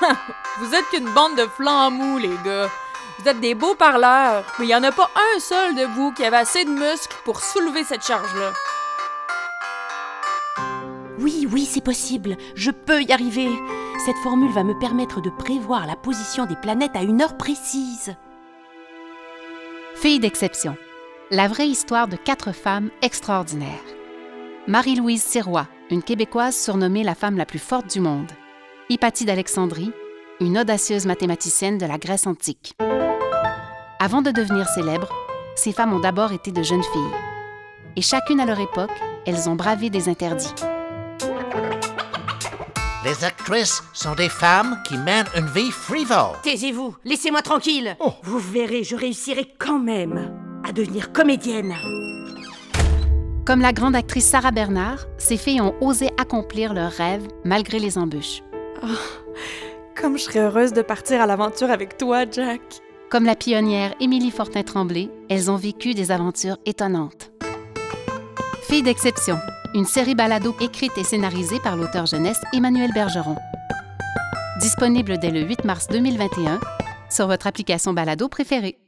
Vous êtes qu'une bande de flambous, les gars. Vous êtes des beaux parleurs, mais il n'y en a pas un seul de vous qui avait assez de muscles pour soulever cette charge-là. Oui, oui, c'est possible. Je peux y arriver. Cette formule va me permettre de prévoir la position des planètes à une heure précise. Fille d'exception. La vraie histoire de quatre femmes extraordinaires. Marie-Louise Sirois, une Québécoise surnommée la femme la plus forte du monde. Hypatie d'Alexandrie, une audacieuse mathématicienne de la Grèce antique. Avant de devenir célèbres, ces femmes ont d'abord été de jeunes filles. Et chacune à leur époque, elles ont bravé des interdits. Les actrices sont des femmes qui mènent une vie frivole. Taisez-vous, laissez-moi tranquille. Oh. Vous verrez, je réussirai quand même à devenir comédienne. Comme la grande actrice Sarah Bernard, ces filles ont osé accomplir leurs rêves malgré les embûches. Comme je serais heureuse de partir à l'aventure avec toi, Jack. Comme la pionnière Émilie Fortin-Tremblay, elles ont vécu des aventures étonnantes. Filles d'exception, une série balado écrite et scénarisée par l'auteur jeunesse Emmanuel Bergeron. Disponible dès le 8 mars 2021 sur votre application balado préférée.